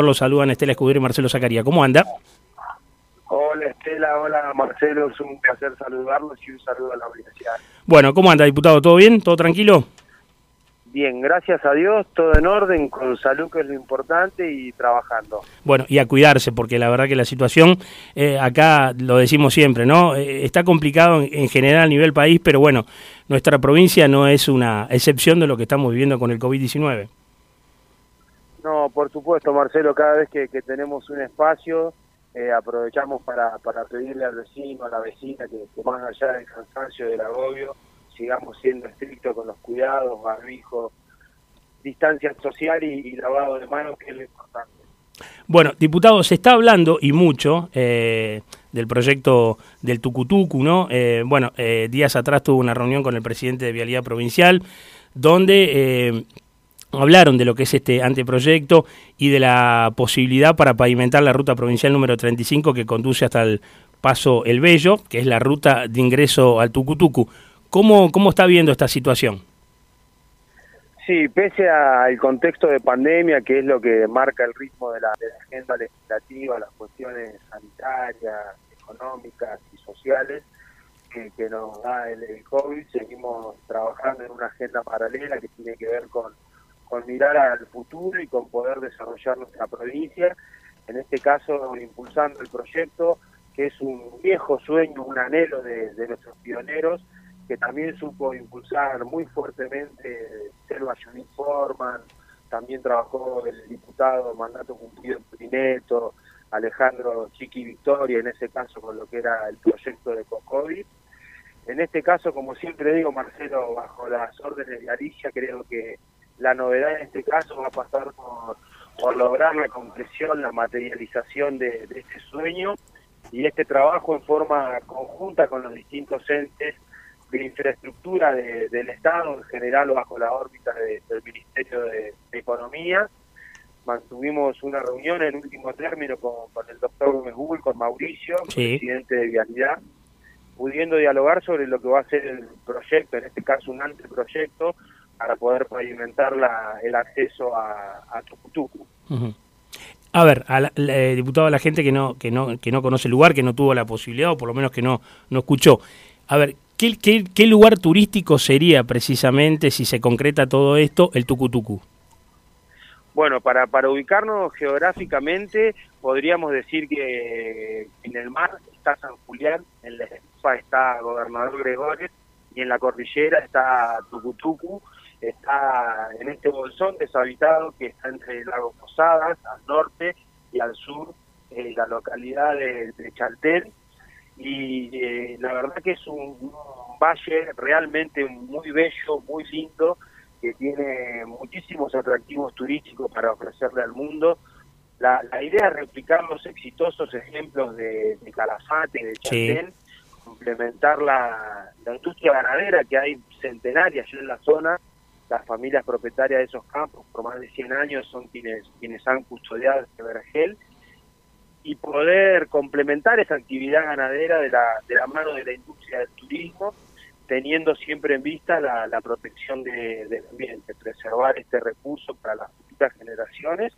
Los saludan Estela Escudero y Marcelo Zacaría. ¿Cómo anda? Hola Estela, hola Marcelo, es un placer saludarlos y un saludo a la universidad. Bueno, ¿cómo anda, diputado? ¿Todo bien? ¿Todo tranquilo? Bien, gracias a Dios, todo en orden, con salud que es lo importante y trabajando. Bueno, y a cuidarse, porque la verdad que la situación, eh, acá lo decimos siempre, ¿no? Eh, está complicado en, en, general a nivel país, pero bueno, nuestra provincia no es una excepción de lo que estamos viviendo con el COVID-19. No, por supuesto, Marcelo, cada vez que, que tenemos un espacio, eh, aprovechamos para, para pedirle al vecino, a la vecina, que, que, más allá del cansancio, del agobio, sigamos siendo estrictos con los cuidados, barbijo, distancia social y, lavado de manos, que es lo importante. Bueno, diputado, se está hablando y mucho eh, del proyecto del Tucutucu, ¿no? Eh, bueno, eh, días atrás tuvo una reunión con el presidente de Vialidad Provincial, donde hablaron de lo que es este anteproyecto y de la posibilidad para pavimentar la ruta provincial número 35 que conduce hasta el Paso El Bello, que es la ruta de ingreso al Tucutucu. ¿Cómo, cómo está viendo esta situación? Sí, pese al contexto de pandemia, que es lo que marca el ritmo de la, de la agenda legislativa, las cuestiones sanitarias, económicas y sociales que, nos da el COVID, seguimos trabajando en una agenda paralela que tiene que ver con con mirar al futuro y con poder desarrollar nuestra provincia, en este caso impulsando el proyecto que es un viejo sueño, un anhelo de, nuestros pioneros, que también supo impulsar muy fuertemente Selva Judith Forman, también trabajó el diputado mandato cumplido Prineto, Alejandro Chiqui Victoria, en ese caso con lo que era el proyecto de COCOVID. En este caso, como siempre digo, Marcelo, bajo las órdenes de Alicia, creo que la novedad en este caso va a pasar por, por lograr la concreción, la materialización de, de, este sueño y este trabajo en forma conjunta con los distintos entes de infraestructura de, del Estado, en general bajo la órbita de, del Ministerio de, Economía. Mantuvimos una reunión en último término con, con el doctor Gómez Google, con Mauricio, sí. presidente de Vialidad, pudiendo dialogar sobre lo que va a ser el proyecto, en este caso un anteproyecto, para poder pavimentar la, el acceso a, a Tucutucu. Uh -huh. A ver, a la, la, eh, diputado, a la gente que no, que, no, que no conoce el lugar, que no tuvo la posibilidad, o por lo menos que no, no escuchó, a ver, ¿qué, qué, qué lugar turístico sería precisamente, si se concreta todo esto, el Tucutucu? Bueno, para, para ubicarnos geográficamente, podríamos decir que en el mar está San Julián, en la estepa está Gobernador Gregores, y en la cordillera está Tucutucu, está en este bolsón deshabitado que está entre el lago Posadas al norte y al sur eh, la localidad de, de y eh, la verdad que es un, un, valle realmente muy bello, muy lindo que tiene muchísimos atractivos turísticos para ofrecerle al mundo. La, la idea es replicar los exitosos ejemplos de, de Calafate, de Chaltén, sí. complementar la, la industria ganadera que hay centenarias en la zona las familias propietarias de esos campos por más de 100 años son quienes, quienes han custodiado este vergel y poder complementar esa actividad ganadera de la, de la mano de la industria del turismo, teniendo siempre en vista la, la protección de, del ambiente, preservar este recurso para las futuras generaciones.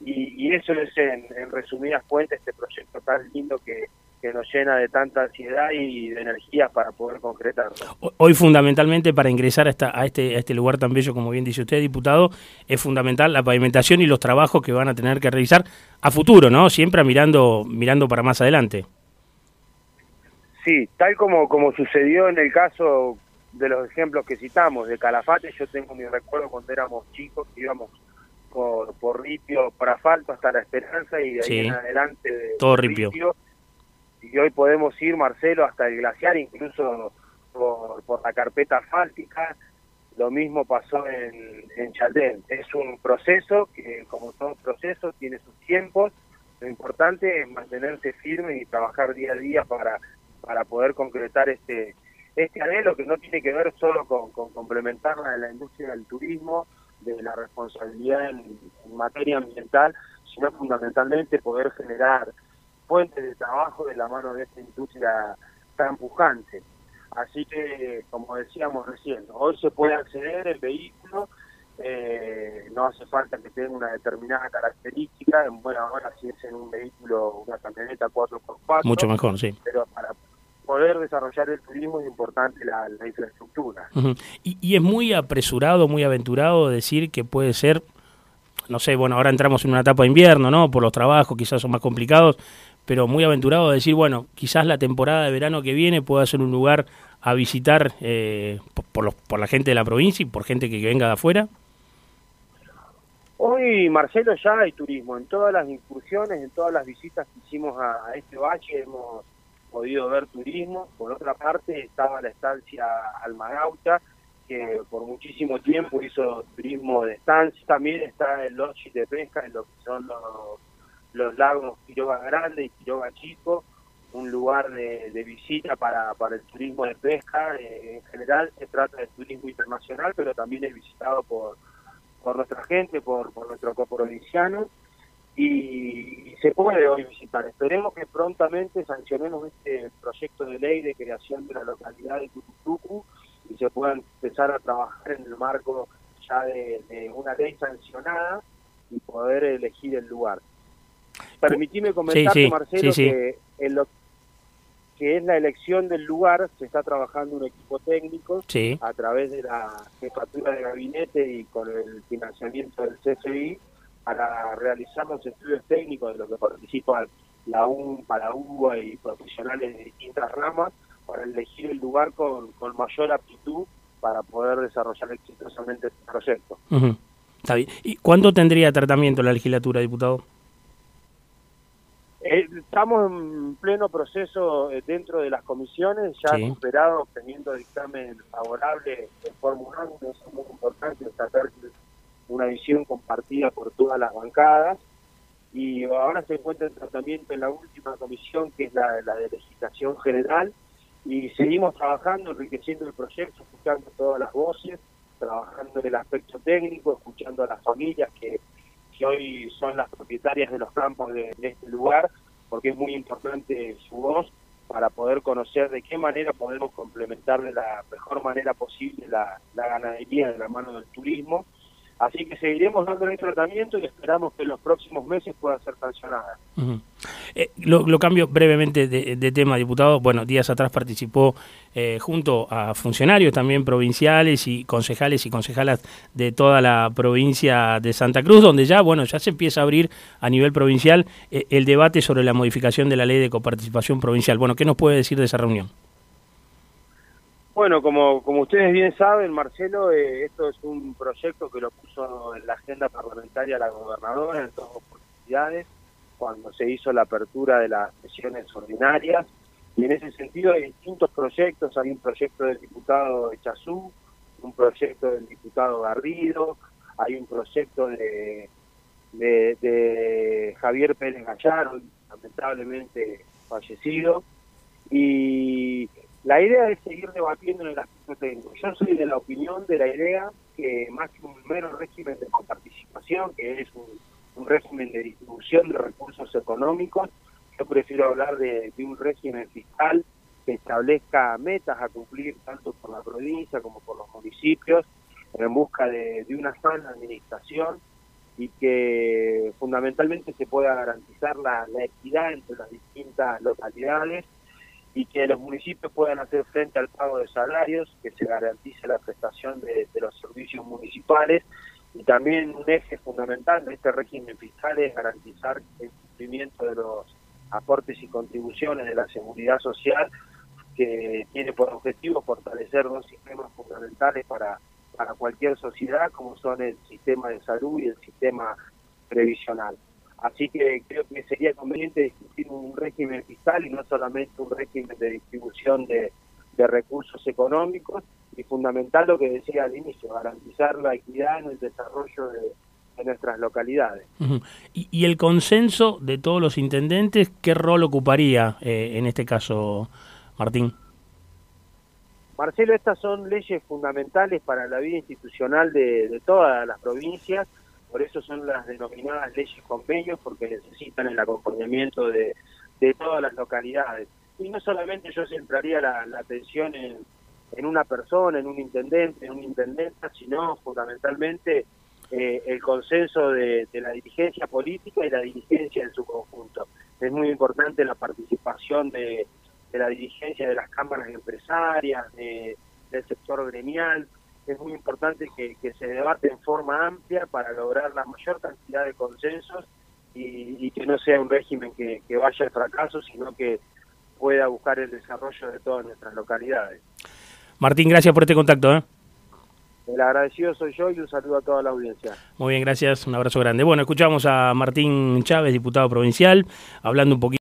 Y, y eso es en, en resumidas cuentas este proyecto tan lindo que, que nos llena de tanta ansiedad y de energía para poder concretarlo. Hoy fundamentalmente para ingresar a, esta, a, este, a este lugar tan bello, como bien dice usted, diputado, es fundamental la pavimentación y los trabajos que van a tener que realizar a futuro, ¿no? Siempre mirando, mirando para más adelante. Sí, tal como, como sucedió en el caso de los ejemplos que citamos, de Calafate, yo tengo mi recuerdo cuando éramos chicos, íbamos por, por Ripio, por asfalto hasta La Esperanza y de ahí sí. en adelante de todo Ripio, Ripio y hoy podemos ir, Marcelo, hasta el glaciar, incluso por, la carpeta asfáltica. Lo mismo pasó en, en. Es un proceso que, como todo proceso, tiene sus tiempos. Lo importante es mantenerse firme y trabajar día a día para, para poder concretar este, este anhelo que no tiene que ver solo con, complementar la, la industria del turismo, de la responsabilidad en materia ambiental, sino fundamentalmente poder generar fuentes de trabajo de la mano de esta industria tan pujante. Así que, como decíamos recién, hoy se puede acceder en vehículo eh, no hace falta que tenga una determinada característica, bueno, ahora si es en un vehículo, una camioneta 4x4. Mucho mejor, sí. Pero para poder desarrollar el turismo es importante la, infraestructura. y, y, es muy apresurado, muy aventurado decir que puede ser, no sé, bueno, ahora entramos en una etapa de invierno, ¿no? Por los trabajos quizás son más complicados, pero muy aventurado decir, bueno, quizás la temporada de verano que viene pueda ser un lugar a visitar eh, por, los, por la gente de la provincia y por gente que venga de afuera. Hoy, Marcelo, ya hay turismo. En todas las incursiones, en todas las visitas que hicimos a, este valle, hemos podido ver turismo. Por otra parte, estaba la estancia Almagauta, que por muchísimo tiempo hizo turismo de estancia. También está el lodge de pesca, en lo que son los, lagos Quiroga Grande y Quiroga Chico, un lugar de, visita para, para el turismo de pesca. Eh, en general se trata de turismo internacional, pero también es visitado por por nuestra gente, por, por nuestro coprovinciano, y, se puede hoy visitar. Esperemos que prontamente sancionemos este proyecto de ley de creación de la localidad de Tututucu y se pueda empezar a trabajar en el marco ya de, una ley sancionada y poder elegir el lugar. Permitime comentarte, Marcelo, que en lo que es la elección del lugar, se está trabajando un equipo técnico a través de la jefatura de gabinete y con el financiamiento del CFI para realizar los estudios técnicos de los que participan la UNPA, la UBA y profesionales de distintas ramas para elegir el lugar con, mayor aptitud para poder desarrollar exitosamente este proyecto. ¿Y cuándo tendría tratamiento la legislatura, diputado? Eh, estamos en pleno proceso eh, dentro de las comisiones, ya superado, obteniendo dictamen favorable de Fórmula 1, es muy importante destacar una visión compartida por todas las bancadas. Y ahora se encuentra en tratamiento en la última comisión que es la, de legislación general y seguimos trabajando, enriqueciendo el proyecto, escuchando todas las voces, trabajando en el aspecto técnico, escuchando a las familias que que hoy son las propietarias de los campos de, este lugar, porque es muy importante su voz para poder conocer de qué manera podemos complementar de la mejor manera posible la, la ganadería de la mano del turismo Así que seguiremos dando el tratamiento y esperamos que en los próximos meses pueda ser sancionada. Eh, lo, cambio brevemente de, tema, diputado. Bueno, días atrás participó eh, junto a funcionarios también provinciales y concejales y concejalas de toda la provincia de Santa Cruz, donde ya, bueno, ya se empieza a abrir a nivel provincial eh, el debate sobre la modificación de la ley de coparticipación provincial. Bueno, ¿qué nos puede decir de esa reunión? Bueno, como, como ustedes bien saben, Marcelo, eh, esto es un proyecto que lo puso en la agenda parlamentaria la gobernadora en todas oportunidades, cuando se hizo la apertura de las sesiones ordinarias. Y en ese sentido hay distintos proyectos, hay un proyecto del diputado Echazú, un proyecto del diputado Garrido, hay un proyecto de, de, Javier Pérez Gallar, lamentablemente fallecido, y la idea es seguir debatiendo en el aspecto técnico. Yo soy de la opinión de la idea que más que un mero régimen de coparticipación, que es un, régimen de distribución de recursos económicos, yo prefiero hablar de, un régimen fiscal que establezca metas a cumplir tanto por la provincia como por los municipios en busca de, una sana administración y que fundamentalmente se pueda garantizar la equidad entre las distintas localidades y que los municipios puedan hacer frente al pago de salarios, que se garantice la prestación de, los servicios municipales y también un eje fundamental de este régimen fiscal es garantizar el cumplimiento de los aportes y contribuciones de la seguridad social que tiene por objetivo fortalecer dos sistemas fundamentales para, para cualquier sociedad como son el sistema de salud y el sistema previsional. Así que creo que sería conveniente discutir un régimen fiscal y no solamente un régimen de distribución de, recursos económicos y fundamental lo que decía al inicio, garantizar la equidad en el desarrollo de, nuestras localidades. ¿Y, el consenso de todos los intendentes qué rol ocuparía eh, en este caso, Martín? Marcelo, estas son leyes fundamentales para la vida institucional de todas las provincias por eso son las denominadas leyes convenios, porque necesitan el acompañamiento de, todas las localidades. Y no solamente yo centraría la, atención en, en una persona, en un intendente, en una intendenta, sino fundamentalmente eh, el consenso de, la dirigencia política y la dirigencia en su conjunto. Es muy importante la participación de, la dirigencia de las cámaras empresarias, del sector gremial. Es muy importante que, se debate en forma amplia para lograr la mayor cantidad de consensos y, que no sea un régimen que, que vaya al fracaso, sino que pueda buscar el desarrollo de todas nuestras localidades. Martín, gracias por este contacto. ¿eh? El agradecido soy yo y un saludo a toda la audiencia. Muy bien, gracias. Un abrazo grande. Bueno, escuchamos a Martín Chávez, diputado provincial, hablando un poquito.